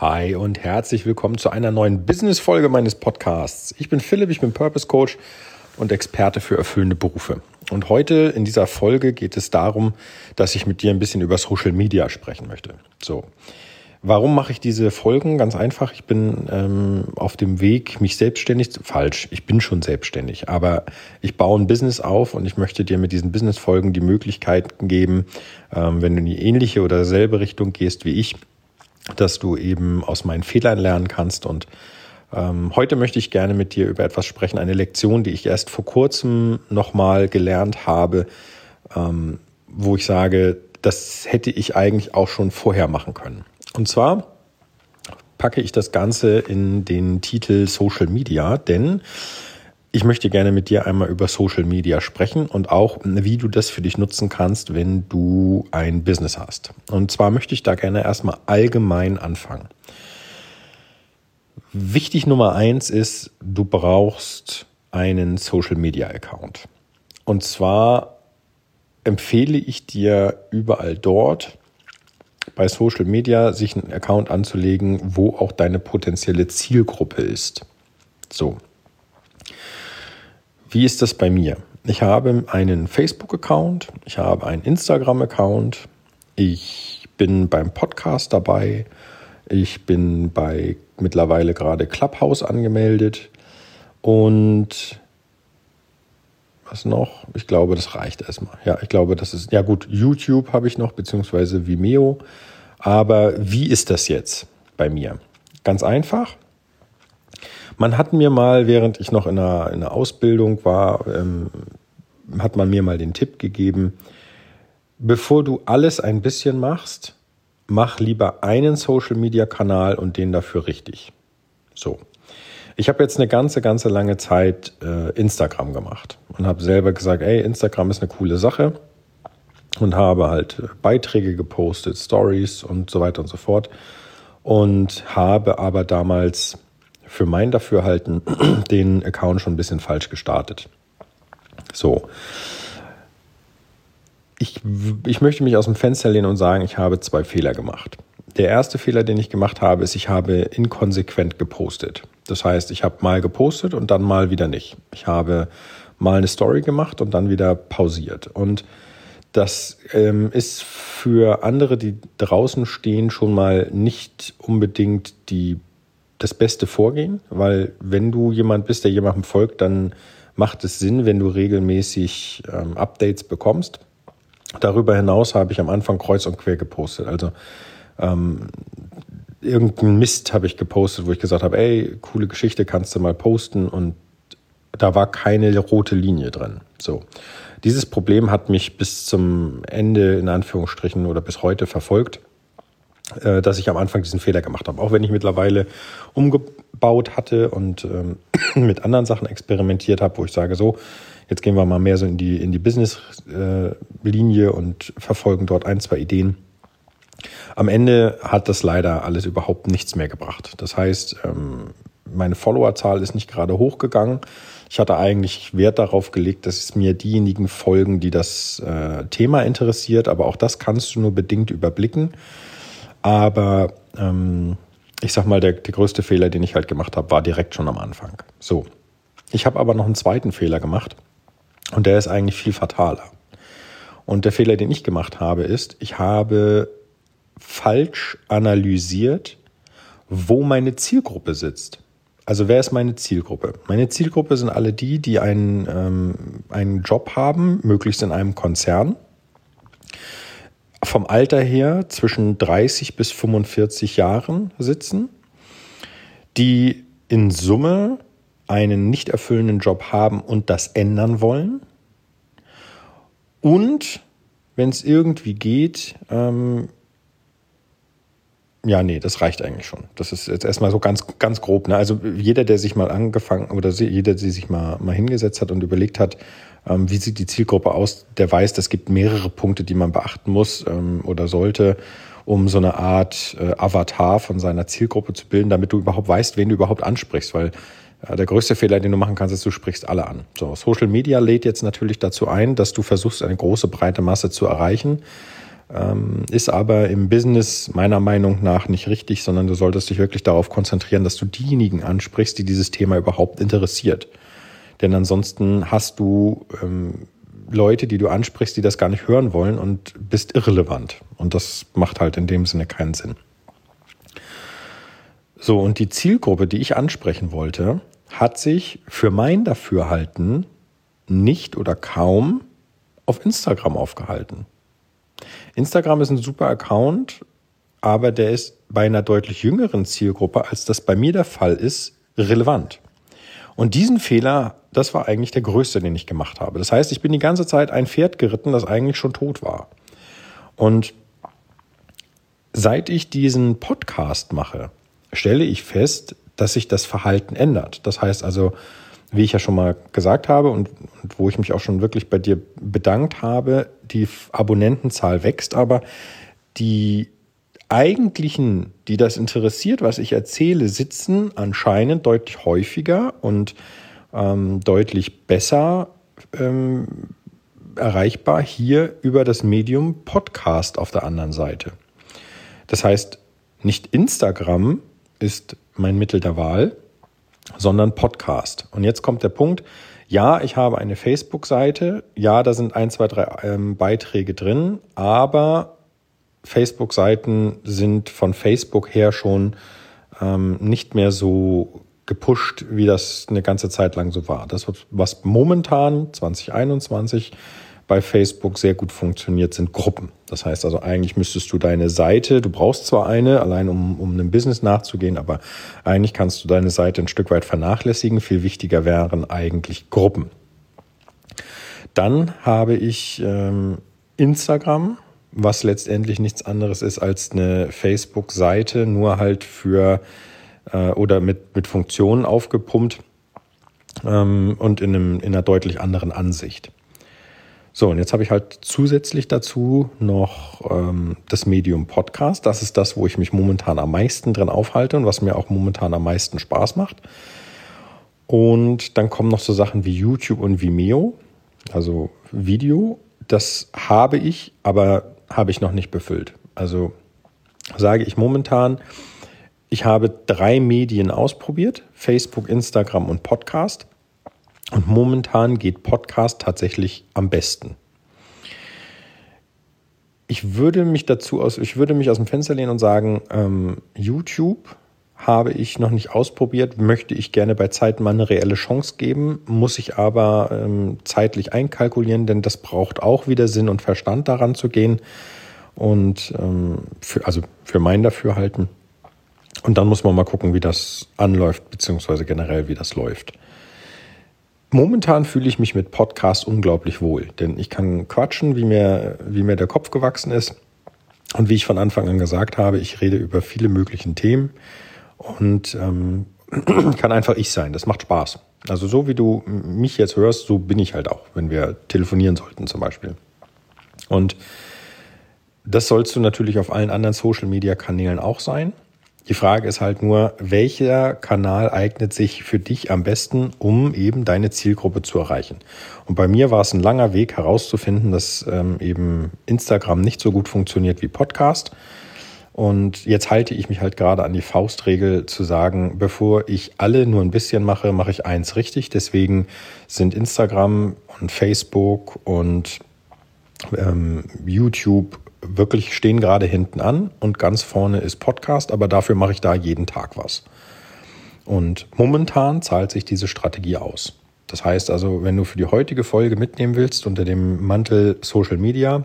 Hi und herzlich willkommen zu einer neuen Business-Folge meines Podcasts. Ich bin Philipp, ich bin Purpose Coach und Experte für erfüllende Berufe. Und heute in dieser Folge geht es darum, dass ich mit dir ein bisschen über Social Media sprechen möchte. So. Warum mache ich diese Folgen? Ganz einfach. Ich bin ähm, auf dem Weg, mich selbstständig zu. Falsch, ich bin schon selbstständig, aber ich baue ein Business auf und ich möchte dir mit diesen Business-Folgen die Möglichkeit geben, ähm, wenn du in die ähnliche oder selbe Richtung gehst wie ich, dass du eben aus meinen Fehlern lernen kannst. Und ähm, heute möchte ich gerne mit dir über etwas sprechen, eine Lektion, die ich erst vor kurzem nochmal gelernt habe, ähm, wo ich sage, das hätte ich eigentlich auch schon vorher machen können. Und zwar packe ich das Ganze in den Titel Social Media, denn ich möchte gerne mit dir einmal über Social Media sprechen und auch, wie du das für dich nutzen kannst, wenn du ein Business hast. Und zwar möchte ich da gerne erstmal allgemein anfangen. Wichtig Nummer eins ist, du brauchst einen Social Media Account. Und zwar empfehle ich dir überall dort bei Social Media sich einen Account anzulegen, wo auch deine potenzielle Zielgruppe ist. So, wie ist das bei mir? Ich habe einen Facebook-Account, ich habe einen Instagram-Account, ich bin beim Podcast dabei, ich bin bei mittlerweile gerade Clubhouse angemeldet und was noch? Ich glaube, das reicht erstmal. Ja, ich glaube, das ist, ja gut, YouTube habe ich noch, beziehungsweise Vimeo. Aber wie ist das jetzt bei mir? Ganz einfach. Man hat mir mal, während ich noch in einer, in einer Ausbildung war, ähm, hat man mir mal den Tipp gegeben, bevor du alles ein bisschen machst, mach lieber einen Social-Media-Kanal und den dafür richtig. So. Ich habe jetzt eine ganze, ganze lange Zeit äh, Instagram gemacht und habe selber gesagt, ey, Instagram ist eine coole Sache und habe halt Beiträge gepostet, Stories und so weiter und so fort und habe aber damals für mein Dafürhalten den Account schon ein bisschen falsch gestartet. So. Ich, ich möchte mich aus dem Fenster lehnen und sagen, ich habe zwei Fehler gemacht. Der erste Fehler, den ich gemacht habe, ist, ich habe inkonsequent gepostet. Das heißt, ich habe mal gepostet und dann mal wieder nicht. Ich habe mal eine Story gemacht und dann wieder pausiert. Und das ähm, ist für andere, die draußen stehen, schon mal nicht unbedingt die das beste Vorgehen, weil wenn du jemand bist, der jemandem folgt, dann macht es Sinn, wenn du regelmäßig ähm, Updates bekommst. Darüber hinaus habe ich am Anfang kreuz und quer gepostet. Also ähm, irgendeinen Mist habe ich gepostet, wo ich gesagt habe, ey, coole Geschichte, kannst du mal posten und da war keine rote Linie drin. So. Dieses Problem hat mich bis zum Ende in Anführungsstrichen oder bis heute verfolgt. Äh, dass ich am Anfang diesen Fehler gemacht habe. Auch wenn ich mittlerweile umgebaut hatte und ähm, mit anderen Sachen experimentiert habe, wo ich sage, so, jetzt gehen wir mal mehr so in die, in die Business-Linie äh, und verfolgen dort ein, zwei Ideen. Am Ende hat das leider alles überhaupt nichts mehr gebracht. Das heißt, ähm, meine Followerzahl ist nicht gerade hochgegangen. Ich hatte eigentlich Wert darauf gelegt, dass es mir diejenigen folgen, die das äh, Thema interessiert, aber auch das kannst du nur bedingt überblicken. Aber ähm, ich sag mal, der, der größte Fehler, den ich halt gemacht habe, war direkt schon am Anfang. So. Ich habe aber noch einen zweiten Fehler gemacht und der ist eigentlich viel fataler. Und der Fehler, den ich gemacht habe, ist, ich habe falsch analysiert, wo meine Zielgruppe sitzt. Also wer ist meine Zielgruppe? Meine Zielgruppe sind alle die, die einen, ähm, einen Job haben, möglichst in einem Konzern vom Alter her zwischen 30 bis 45 Jahren sitzen, die in Summe einen nicht erfüllenden Job haben und das ändern wollen. Und wenn es irgendwie geht, ähm, ja, nee, das reicht eigentlich schon. Das ist jetzt erstmal so ganz, ganz grob. Ne? Also jeder, der sich mal angefangen oder jeder, der sich mal, mal hingesetzt hat und überlegt hat, wie sieht die Zielgruppe aus, der weiß, es gibt mehrere Punkte, die man beachten muss ähm, oder sollte, um so eine Art äh, Avatar von seiner Zielgruppe zu bilden, damit du überhaupt weißt, wen du überhaupt ansprichst, weil äh, der größte Fehler, den du machen kannst, ist, du sprichst alle an. So, Social Media lädt jetzt natürlich dazu ein, dass du versuchst, eine große, breite Masse zu erreichen. ähm, ist aber im Business meiner Meinung nach nicht richtig, sondern du solltest dich wirklich darauf konzentrieren, dass du diejenigen ansprichst, die dieses Thema überhaupt interessiert. Denn ansonsten hast du ähm, Leute, die du ansprichst, die das gar nicht hören wollen und bist irrelevant. Und das macht halt in dem Sinne keinen Sinn. So, und die Zielgruppe, die ich ansprechen wollte, hat sich für mein Dafürhalten nicht oder kaum auf Instagram aufgehalten. Instagram ist ein super Account, aber der ist bei einer deutlich jüngeren Zielgruppe, als das bei mir der Fall ist, relevant. Und diesen Fehler, das war eigentlich der größte, den ich gemacht habe. Das heißt, ich bin die ganze Zeit ein Pferd geritten, das eigentlich schon tot war. Und seit ich diesen Podcast mache, stelle ich fest, dass sich das Verhalten ändert. Das heißt also, wie ich ja schon mal gesagt habe und, und, wo ich mich auch schon wirklich bei dir bedankt habe, die Abonnentenzahl wächst, aber die eigentlichen, die das interessiert, was ich erzähle, sitzen anscheinend deutlich häufiger und ähm, deutlich besser ähm, erreichbar hier über das Medium Podcast auf der anderen Seite. Das heißt, nicht Instagram ist mein Mittel der Wahl, sondern Podcast. Und jetzt kommt der Punkt, ja, ich habe eine Facebook-Seite, ja, da sind ein, zwei, drei ähm, Beiträge drin, aber Facebook-Seiten sind von Facebook her schon ähm, nicht mehr so gepusht, wie das eine ganze Zeit lang so war. Das, was momentan 2021 bei Facebook sehr gut funktioniert, sind Gruppen. Das heißt also, eigentlich müsstest du deine Seite, du brauchst zwar eine, allein um, um einem Business nachzugehen, aber eigentlich kannst du deine Seite ein Stück weit vernachlässigen. Viel wichtiger wären eigentlich Gruppen. Dann habe ich ähm, Instagram, was letztendlich nichts anderes ist als eine Facebook-Seite, nur halt für äh, oder mit, mit Funktionen aufgepumpt ähm, und in, einem, in einer deutlich anderen Ansicht. So, und jetzt habe ich halt zusätzlich dazu noch ähm, das Medium Podcast. Das ist das, wo ich mich momentan am meisten drin aufhalte und was mir auch momentan am meisten Spaß macht. Und dann kommen noch so Sachen wie YouTube und Vimeo, also Video. Das habe ich, aber habe ich noch nicht befüllt. Also sage ich momentan, ich habe drei Medien ausprobiert, Facebook, Instagram und Podcast. Und momentan geht Podcast tatsächlich am besten. Ich würde mich dazu aus, ich würde mich aus dem Fenster lehnen und sagen, ähm, YouTube habe ich noch nicht ausprobiert, möchte ich gerne bei Zeiten mal eine reelle Chance geben, muss ich aber ähm, zeitlich einkalkulieren, denn das braucht auch wieder Sinn und Verstand daran zu gehen und ähm, für, also für mein Dafürhalten. Und dann muss man mal gucken, wie das anläuft, beziehungsweise generell, wie das läuft. Momentan fühle ich mich mit Podcast unglaublich wohl, denn ich kann quatschen, wie mir, wie mir der Kopf gewachsen ist. Und wie ich von Anfang an gesagt habe, ich rede über viele möglichen Themen und ähm, kann einfach ich sein. Das macht Spaß. Also so wie du mich jetzt hörst, so bin ich halt auch, wenn wir telefonieren sollten zum Beispiel. Und das sollst du natürlich auf allen anderen Social-Media-Kanälen auch sein. Die Frage ist halt nur, welcher Kanal eignet sich für dich am besten, um eben deine Zielgruppe zu erreichen. Und bei mir war es ein langer Weg herauszufinden, dass ähm, eben Instagram nicht so gut funktioniert wie Podcast. Und jetzt halte ich mich halt gerade an die Faustregel zu sagen, bevor ich alle nur ein bisschen mache, mache ich eins richtig. Deswegen sind Instagram und Facebook und ähm, YouTube wirklich stehen gerade hinten an und ganz vorne ist Podcast, aber dafür mache ich da jeden Tag was. Und momentan zahlt sich diese Strategie aus. Das heißt also, wenn du für die heutige Folge mitnehmen willst unter dem Mantel Social Media,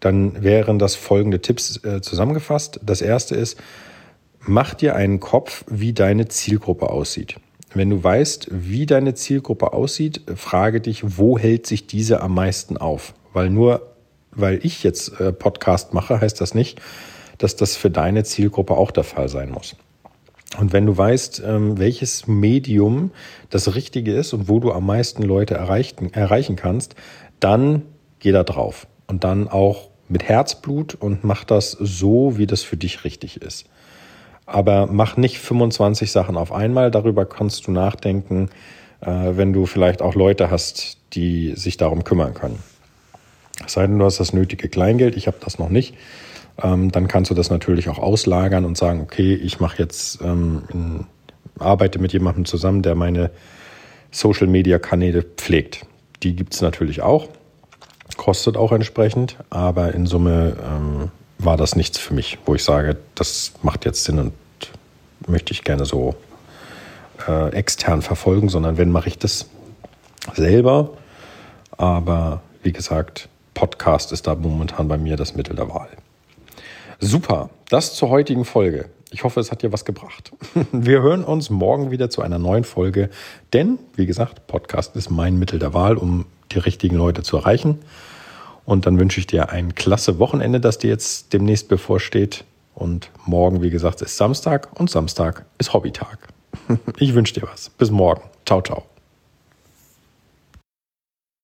dann wären das folgende Tipps äh, zusammengefasst. Das erste ist, mach dir einen Kopf, wie deine Zielgruppe aussieht. Wenn du weißt, wie deine Zielgruppe aussieht, frage dich, wo hält sich diese am meisten auf? Weil nur weil ich jetzt äh, Podcast mache, heißt das nicht, dass das für deine Zielgruppe auch der Fall sein muss. Und wenn du weißt, ähm, welches Medium das Richtige ist und wo du am meisten Leute erreichen, erreichen kannst, dann geh da drauf. Und dann auch mit Herzblut und mach das so, wie das für dich richtig ist. Aber mach nicht 25 Sachen auf einmal. Darüber kannst du nachdenken, äh, wenn du vielleicht auch Leute hast, die sich darum kümmern können. Sei denn, du hast das nötige Kleingeld, ich habe das noch nicht. Ähm, dann kannst du das natürlich auch auslagern und sagen, okay, ich mache jetzt, ähm, arbeite mit jemandem zusammen, der meine Social-Media-Kanäle pflegt. Die gibt es natürlich auch, kostet auch entsprechend, aber in Summe ähm, war das nichts für mich, wo ich sage, das macht jetzt Sinn und möchte ich gerne so äh, extern verfolgen, sondern wenn mache ich das selber. Aber wie gesagt, Podcast ist da momentan bei mir das Mittel der Wahl. Super, das zur heutigen Folge. Ich hoffe, es hat dir was gebracht. Wir hören uns morgen wieder zu einer neuen Folge, denn, wie gesagt, Podcast ist mein Mittel der Wahl, um die richtigen Leute zu erreichen. Und dann wünsche ich dir ein klasse Wochenende, das dir jetzt demnächst bevorsteht. Und morgen, wie gesagt, ist Samstag und Samstag ist Hobbytag. Ich wünsche dir was. Bis morgen. Ciao, ciao.